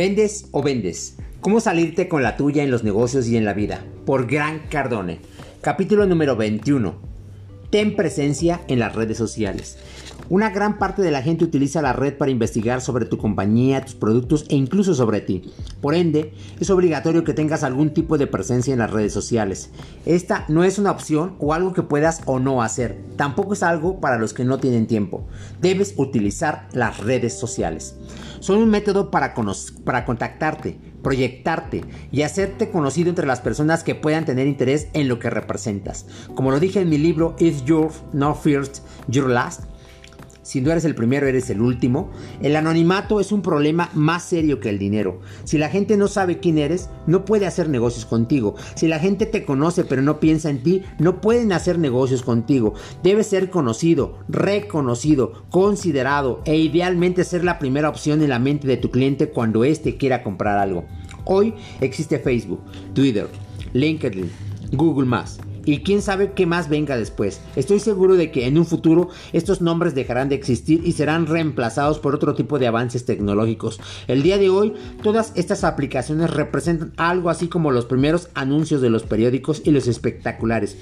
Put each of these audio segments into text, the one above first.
¿Vendes o vendes? ¿Cómo salirte con la tuya en los negocios y en la vida? Por Gran Cardone. Capítulo número 21. Ten presencia en las redes sociales. Una gran parte de la gente utiliza la red para investigar sobre tu compañía, tus productos e incluso sobre ti. Por ende, es obligatorio que tengas algún tipo de presencia en las redes sociales. Esta no es una opción o algo que puedas o no hacer. Tampoco es algo para los que no tienen tiempo. Debes utilizar las redes sociales. Son un método para, para contactarte, proyectarte y hacerte conocido entre las personas que puedan tener interés en lo que representas. Como lo dije en mi libro If You're Not First, You're Last, si no eres el primero, eres el último. El anonimato es un problema más serio que el dinero. Si la gente no sabe quién eres, no puede hacer negocios contigo. Si la gente te conoce pero no piensa en ti, no pueden hacer negocios contigo. Debes ser conocido, reconocido, considerado e idealmente ser la primera opción en la mente de tu cliente cuando éste quiera comprar algo. Hoy existe Facebook, Twitter, LinkedIn, Google y quién sabe qué más venga después. Estoy seguro de que en un futuro estos nombres dejarán de existir y serán reemplazados por otro tipo de avances tecnológicos. El día de hoy, todas estas aplicaciones representan algo así como los primeros anuncios de los periódicos y los espectaculares.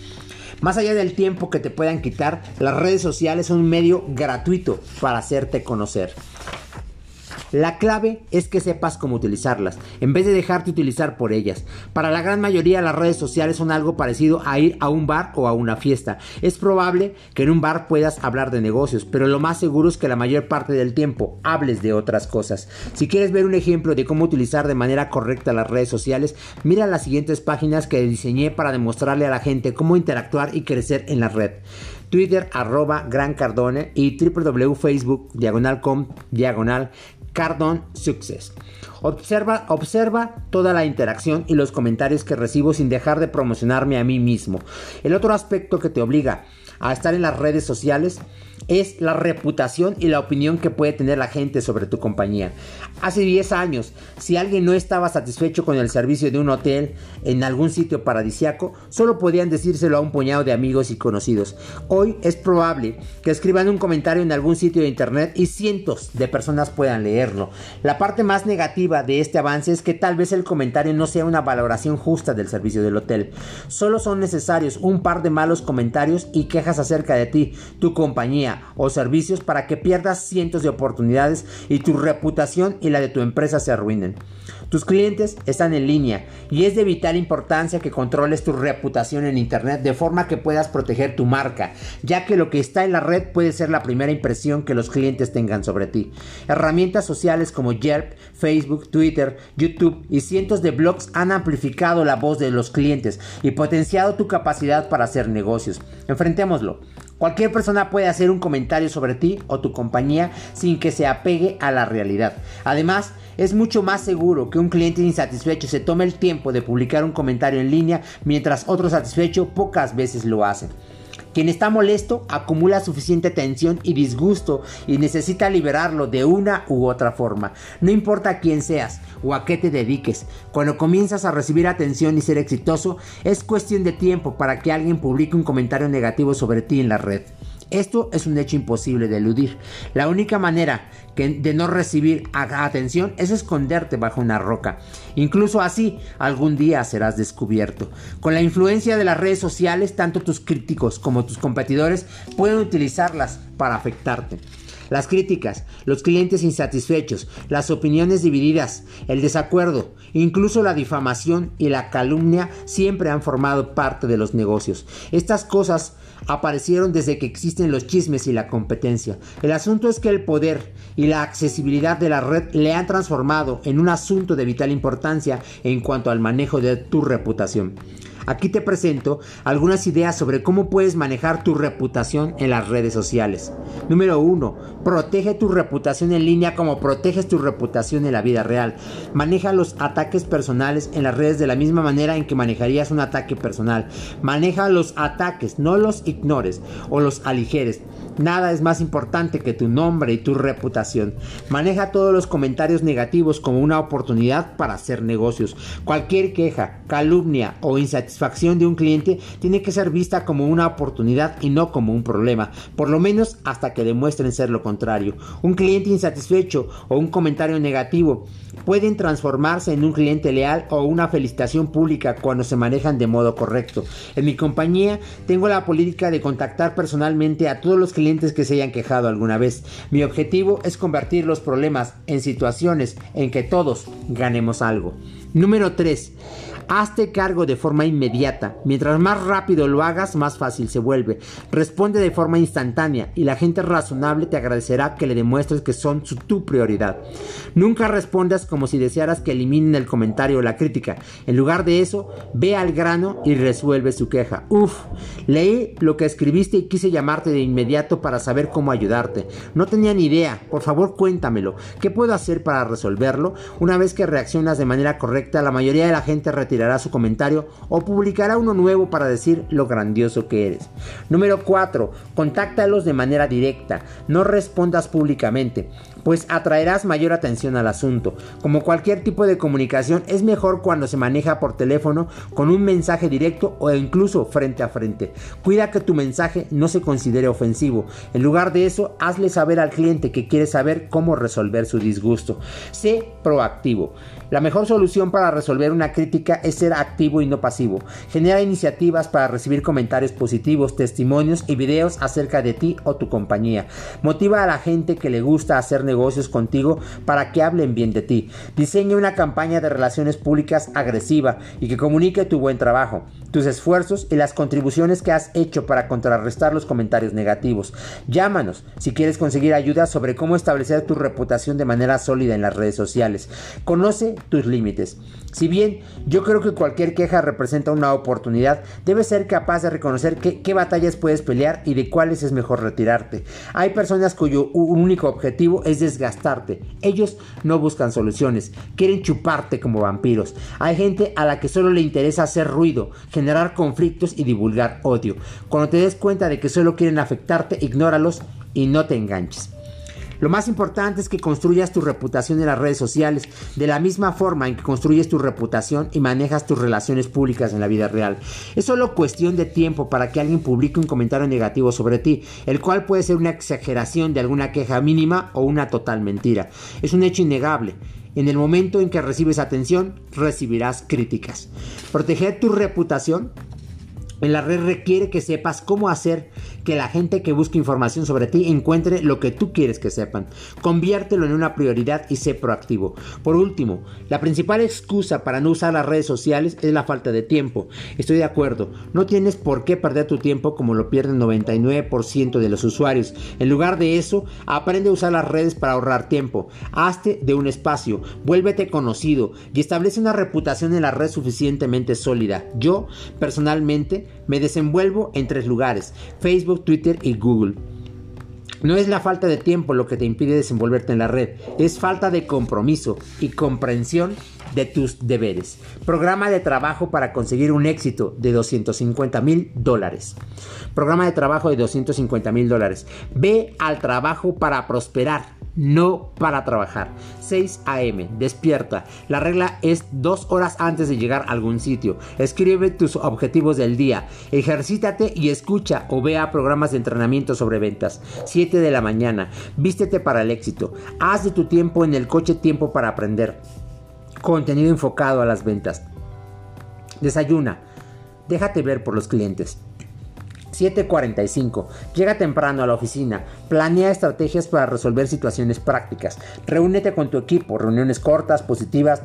Más allá del tiempo que te puedan quitar, las redes sociales son un medio gratuito para hacerte conocer. La clave es que sepas cómo utilizarlas, en vez de dejarte utilizar por ellas. Para la gran mayoría las redes sociales son algo parecido a ir a un bar o a una fiesta. Es probable que en un bar puedas hablar de negocios, pero lo más seguro es que la mayor parte del tiempo hables de otras cosas. Si quieres ver un ejemplo de cómo utilizar de manera correcta las redes sociales, mira las siguientes páginas que diseñé para demostrarle a la gente cómo interactuar y crecer en la red. Twitter arroba Gran Cardone y www.facebook diagonal com diagonal Cardon Success. Observa, observa toda la interacción y los comentarios que recibo sin dejar de promocionarme a mí mismo. El otro aspecto que te obliga a estar en las redes sociales es la reputación y la opinión que puede tener la gente sobre tu compañía. Hace 10 años, si alguien no estaba satisfecho con el servicio de un hotel en algún sitio paradisiaco, solo podían decírselo a un puñado de amigos y conocidos. Hoy es probable que escriban un comentario en algún sitio de internet y cientos de personas puedan leerlo. La parte más negativa de este avance es que tal vez el comentario no sea una valoración justa del servicio del hotel. Solo son necesarios un par de malos comentarios y quejas acerca de ti, tu compañía, o servicios para que pierdas cientos de oportunidades y tu reputación y la de tu empresa se arruinen. Tus clientes están en línea y es de vital importancia que controles tu reputación en Internet de forma que puedas proteger tu marca, ya que lo que está en la red puede ser la primera impresión que los clientes tengan sobre ti. Herramientas sociales como Yelp, Facebook, Twitter, YouTube y cientos de blogs han amplificado la voz de los clientes y potenciado tu capacidad para hacer negocios. Enfrentémoslo. Cualquier persona puede hacer un comentario sobre ti o tu compañía sin que se apegue a la realidad. Además, es mucho más seguro que un cliente insatisfecho se tome el tiempo de publicar un comentario en línea mientras otro satisfecho pocas veces lo hacen. Quien está molesto acumula suficiente tensión y disgusto y necesita liberarlo de una u otra forma. No importa quién seas o a qué te dediques, cuando comienzas a recibir atención y ser exitoso, es cuestión de tiempo para que alguien publique un comentario negativo sobre ti en la red. Esto es un hecho imposible de eludir. La única manera de no recibir atención es esconderte bajo una roca. Incluso así, algún día serás descubierto. Con la influencia de las redes sociales, tanto tus críticos como tus competidores pueden utilizarlas para afectarte. Las críticas, los clientes insatisfechos, las opiniones divididas, el desacuerdo, incluso la difamación y la calumnia siempre han formado parte de los negocios. Estas cosas aparecieron desde que existen los chismes y la competencia. El asunto es que el poder y la accesibilidad de la red le han transformado en un asunto de vital importancia en cuanto al manejo de tu reputación. Aquí te presento algunas ideas sobre cómo puedes manejar tu reputación en las redes sociales. Número 1. Protege tu reputación en línea como proteges tu reputación en la vida real. Maneja los ataques personales en las redes de la misma manera en que manejarías un ataque personal. Maneja los ataques, no los ignores o los aligeres. Nada es más importante que tu nombre y tu reputación. Maneja todos los comentarios negativos como una oportunidad para hacer negocios. Cualquier queja, calumnia o insatisfacción de un cliente tiene que ser vista como una oportunidad y no como un problema, por lo menos hasta que demuestren ser lo contrario. Un cliente insatisfecho o un comentario negativo pueden transformarse en un cliente leal o una felicitación pública cuando se manejan de modo correcto. En mi compañía tengo la política de contactar personalmente a todos los clientes que se hayan quejado alguna vez. Mi objetivo es convertir los problemas en situaciones en que todos ganemos algo. Número 3. Hazte cargo de forma inmediata. Mientras más rápido lo hagas, más fácil se vuelve. Responde de forma instantánea y la gente razonable te agradecerá que le demuestres que son su, tu prioridad. Nunca respondas como si desearas que eliminen el comentario o la crítica. En lugar de eso, ve al grano y resuelve su queja. Uf, leí lo que escribiste y quise llamarte de inmediato para saber cómo ayudarte. No tenía ni idea. Por favor, cuéntamelo. ¿Qué puedo hacer para resolverlo? Una vez que reaccionas de manera correcta, la mayoría de la gente su comentario o publicará uno nuevo para decir lo grandioso que eres. Número 4. Contáctalos de manera directa. No respondas públicamente pues atraerás mayor atención al asunto. Como cualquier tipo de comunicación, es mejor cuando se maneja por teléfono con un mensaje directo o incluso frente a frente. Cuida que tu mensaje no se considere ofensivo. En lugar de eso, hazle saber al cliente que quiere saber cómo resolver su disgusto. Sé proactivo. La mejor solución para resolver una crítica es ser activo y no pasivo. Genera iniciativas para recibir comentarios positivos, testimonios y videos acerca de ti o tu compañía. Motiva a la gente que le gusta hacer negocios contigo para que hablen bien de ti. Diseña una campaña de relaciones públicas agresiva y que comunique tu buen trabajo, tus esfuerzos y las contribuciones que has hecho para contrarrestar los comentarios negativos. Llámanos si quieres conseguir ayuda sobre cómo establecer tu reputación de manera sólida en las redes sociales. Conoce tus límites. Si bien yo creo que cualquier queja representa una oportunidad, debes ser capaz de reconocer qué batallas puedes pelear y de cuáles es mejor retirarte. Hay personas cuyo único objetivo es desgastarte. Ellos no buscan soluciones, quieren chuparte como vampiros. Hay gente a la que solo le interesa hacer ruido, generar conflictos y divulgar odio. Cuando te des cuenta de que solo quieren afectarte, ignóralos y no te enganches. Lo más importante es que construyas tu reputación en las redes sociales de la misma forma en que construyes tu reputación y manejas tus relaciones públicas en la vida real. Es solo cuestión de tiempo para que alguien publique un comentario negativo sobre ti, el cual puede ser una exageración de alguna queja mínima o una total mentira. Es un hecho innegable. En el momento en que recibes atención, recibirás críticas. Proteger tu reputación en la red requiere que sepas cómo hacer que la gente que busca información sobre ti encuentre lo que tú quieres que sepan. Conviértelo en una prioridad y sé proactivo. Por último, la principal excusa para no usar las redes sociales es la falta de tiempo. Estoy de acuerdo, no tienes por qué perder tu tiempo como lo pierden 99% de los usuarios. En lugar de eso, aprende a usar las redes para ahorrar tiempo. Hazte de un espacio, vuélvete conocido y establece una reputación en la red suficientemente sólida. Yo, personalmente, me desenvuelvo en tres lugares, Facebook, Twitter y Google. No es la falta de tiempo lo que te impide desenvolverte en la red, es falta de compromiso y comprensión de tus deberes. Programa de trabajo para conseguir un éxito de 250 mil dólares. Programa de trabajo de 250 mil dólares. Ve al trabajo para prosperar no para trabajar. 6 a.m. Despierta. La regla es dos horas antes de llegar a algún sitio. Escribe tus objetivos del día. Ejercítate y escucha o vea programas de entrenamiento sobre ventas. 7 de la mañana. Vístete para el éxito. Haz de tu tiempo en el coche tiempo para aprender. Contenido enfocado a las ventas. Desayuna. Déjate ver por los clientes. 7.45. Llega temprano a la oficina. Planea estrategias para resolver situaciones prácticas. Reúnete con tu equipo. Reuniones cortas, positivas.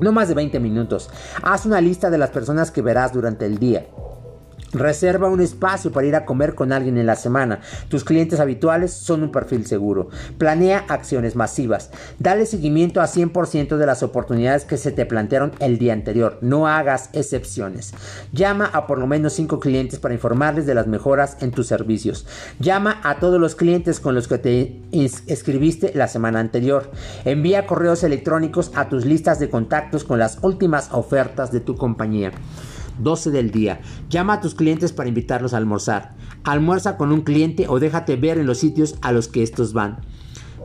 No más de 20 minutos. Haz una lista de las personas que verás durante el día. Reserva un espacio para ir a comer con alguien en la semana. Tus clientes habituales son un perfil seguro. Planea acciones masivas. Dale seguimiento a 100% de las oportunidades que se te plantearon el día anterior. No hagas excepciones. Llama a por lo menos 5 clientes para informarles de las mejoras en tus servicios. Llama a todos los clientes con los que te escribiste la semana anterior. Envía correos electrónicos a tus listas de contactos con las últimas ofertas de tu compañía. 12 del día. Llama a tus clientes para invitarlos a almorzar. Almuerza con un cliente o déjate ver en los sitios a los que estos van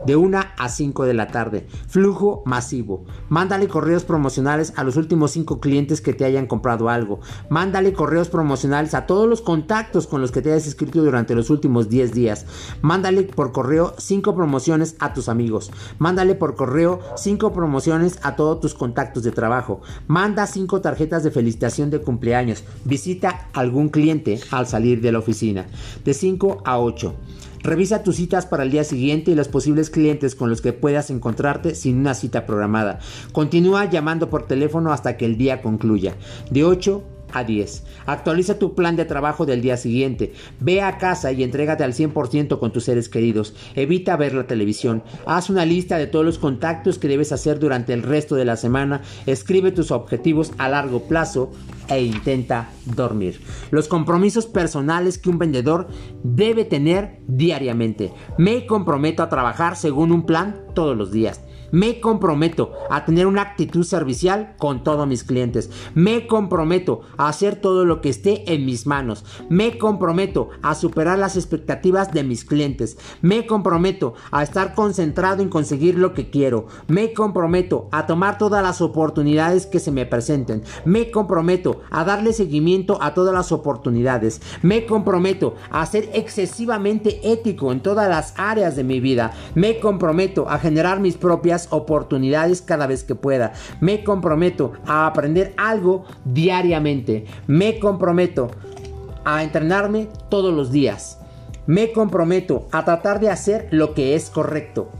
de 1 a 5 de la tarde. Flujo masivo. Mándale correos promocionales a los últimos 5 clientes que te hayan comprado algo. Mándale correos promocionales a todos los contactos con los que te hayas escrito durante los últimos 10 días. Mándale por correo 5 promociones a tus amigos. Mándale por correo 5 promociones a todos tus contactos de trabajo. Manda 5 tarjetas de felicitación de cumpleaños. Visita algún cliente al salir de la oficina. De 5 a 8. Revisa tus citas para el día siguiente y los posibles clientes con los que puedas encontrarte sin una cita programada. Continúa llamando por teléfono hasta que el día concluya. De 8 a 10. Actualiza tu plan de trabajo del día siguiente. Ve a casa y entrégate al 100% con tus seres queridos. Evita ver la televisión. Haz una lista de todos los contactos que debes hacer durante el resto de la semana. Escribe tus objetivos a largo plazo e intenta dormir. Los compromisos personales que un vendedor debe tener diariamente. Me comprometo a trabajar según un plan todos los días. Me comprometo a tener una actitud servicial con todos mis clientes. Me comprometo a hacer todo lo que esté en mis manos. Me comprometo a superar las expectativas de mis clientes. Me comprometo a estar concentrado en conseguir lo que quiero. Me comprometo a tomar todas las oportunidades que se me presenten. Me comprometo a darle seguimiento a todas las oportunidades. Me comprometo a ser excesivamente ético en todas las áreas de mi vida. Me comprometo a generar mis propias oportunidades cada vez que pueda. Me comprometo a aprender algo diariamente. Me comprometo a entrenarme todos los días. Me comprometo a tratar de hacer lo que es correcto.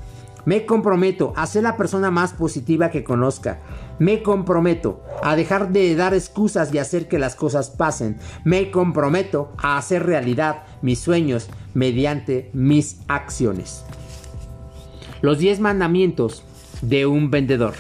Me comprometo a ser la persona más positiva que conozca. Me comprometo a dejar de dar excusas y hacer que las cosas pasen. Me comprometo a hacer realidad mis sueños mediante mis acciones. Los 10 mandamientos de un vendedor.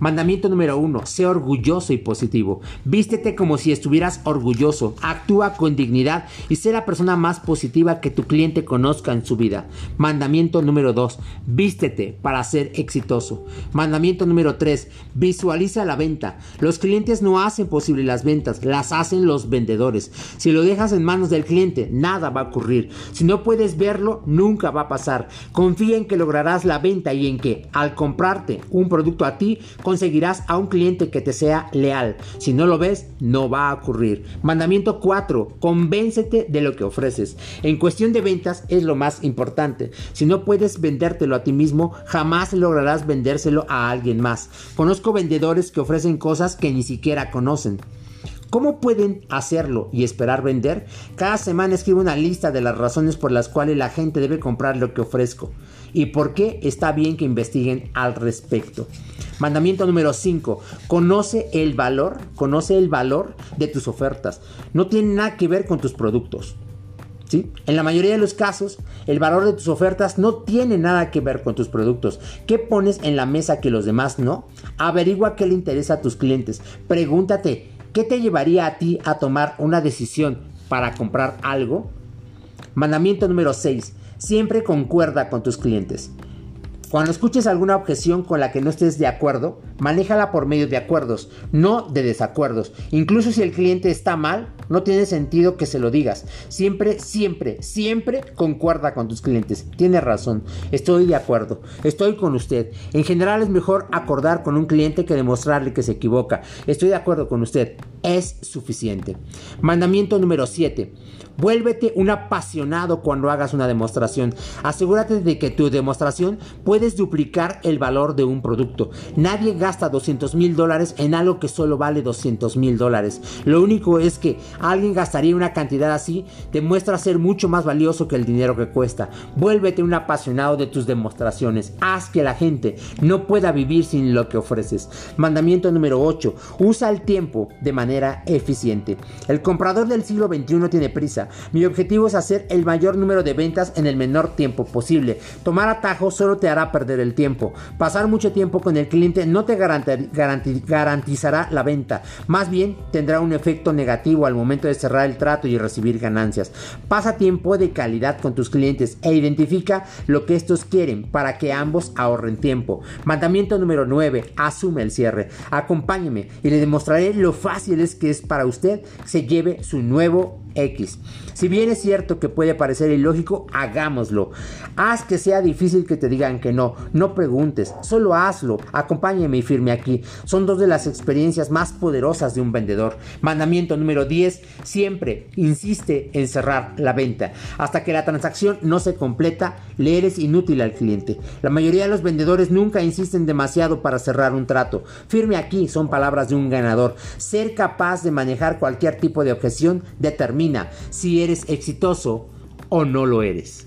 Mandamiento número uno, sé orgulloso y positivo. Vístete como si estuvieras orgulloso. Actúa con dignidad y sé la persona más positiva que tu cliente conozca en su vida. Mandamiento número dos, vístete para ser exitoso. Mandamiento número tres, visualiza la venta. Los clientes no hacen posible las ventas, las hacen los vendedores. Si lo dejas en manos del cliente, nada va a ocurrir. Si no puedes verlo, nunca va a pasar. Confía en que lograrás la venta y en que al comprarte un producto a ti, conseguirás a un cliente que te sea leal. Si no lo ves, no va a ocurrir. Mandamiento 4. Convéncete de lo que ofreces. En cuestión de ventas es lo más importante. Si no puedes vendértelo a ti mismo, jamás lograrás vendérselo a alguien más. Conozco vendedores que ofrecen cosas que ni siquiera conocen. ¿Cómo pueden hacerlo y esperar vender? Cada semana escribo una lista de las razones por las cuales la gente debe comprar lo que ofrezco y por qué está bien que investiguen al respecto. Mandamiento número 5. Conoce el valor, conoce el valor de tus ofertas. No tiene nada que ver con tus productos. ¿Sí? En la mayoría de los casos, el valor de tus ofertas no tiene nada que ver con tus productos. ¿Qué pones en la mesa que los demás no? Averigua qué le interesa a tus clientes. Pregúntate, ¿qué te llevaría a ti a tomar una decisión para comprar algo? Mandamiento número 6. Siempre concuerda con tus clientes. Cuando escuches alguna objeción con la que no estés de acuerdo, manéjala por medio de acuerdos, no de desacuerdos. Incluso si el cliente está mal, no tiene sentido que se lo digas. Siempre, siempre, siempre concuerda con tus clientes. Tiene razón, estoy de acuerdo, estoy con usted. En general es mejor acordar con un cliente que demostrarle que se equivoca. Estoy de acuerdo con usted, es suficiente. Mandamiento número 7. Vuélvete un apasionado cuando hagas una demostración. Asegúrate de que tu demostración puedes duplicar el valor de un producto. Nadie gasta 200 mil dólares en algo que solo vale 200 mil dólares. Lo único es que alguien gastaría una cantidad así, demuestra ser mucho más valioso que el dinero que cuesta. Vuélvete un apasionado de tus demostraciones. Haz que la gente no pueda vivir sin lo que ofreces. Mandamiento número 8. Usa el tiempo de manera eficiente. El comprador del siglo XXI tiene prisa. Mi objetivo es hacer el mayor número de ventas en el menor tiempo posible. Tomar atajos solo te hará perder el tiempo. Pasar mucho tiempo con el cliente no te garantizará la venta. Más bien tendrá un efecto negativo al momento de cerrar el trato y recibir ganancias. Pasa tiempo de calidad con tus clientes e identifica lo que estos quieren para que ambos ahorren tiempo. Mandamiento número 9. Asume el cierre. Acompáñeme y le demostraré lo fácil ustedes que es para usted, se lleve su nuevo X. Si bien es cierto que puede parecer ilógico, hagámoslo. Haz que sea difícil que te digan que no. No preguntes, solo hazlo. Acompáñeme y firme aquí. Son dos de las experiencias más poderosas de un vendedor. Mandamiento número 10. Siempre insiste en cerrar la venta. Hasta que la transacción no se completa, le eres inútil al cliente. La mayoría de los vendedores nunca insisten demasiado para cerrar un trato. Firme aquí son palabras de un ganador. Ser capaz de manejar cualquier tipo de objeción si eres exitoso o no lo eres.